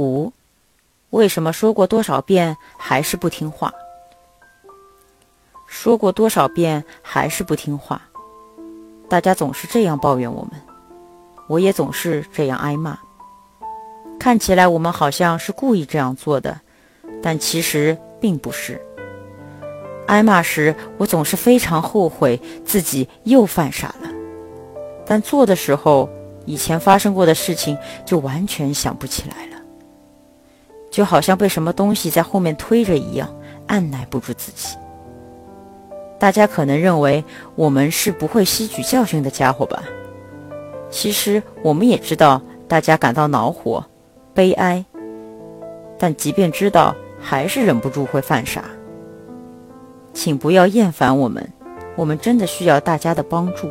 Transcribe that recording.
五，为什么说过多少遍还是不听话？说过多少遍还是不听话？大家总是这样抱怨我们，我也总是这样挨骂。看起来我们好像是故意这样做的，但其实并不是。挨骂时，我总是非常后悔自己又犯傻了，但做的时候，以前发生过的事情就完全想不起来了，就好像被什么东西在后面推着一样，按耐不住自己。大家可能认为我们是不会吸取教训的家伙吧？其实我们也知道，大家感到恼火、悲哀，但即便知道，还是忍不住会犯傻。请不要厌烦我们，我们真的需要大家的帮助。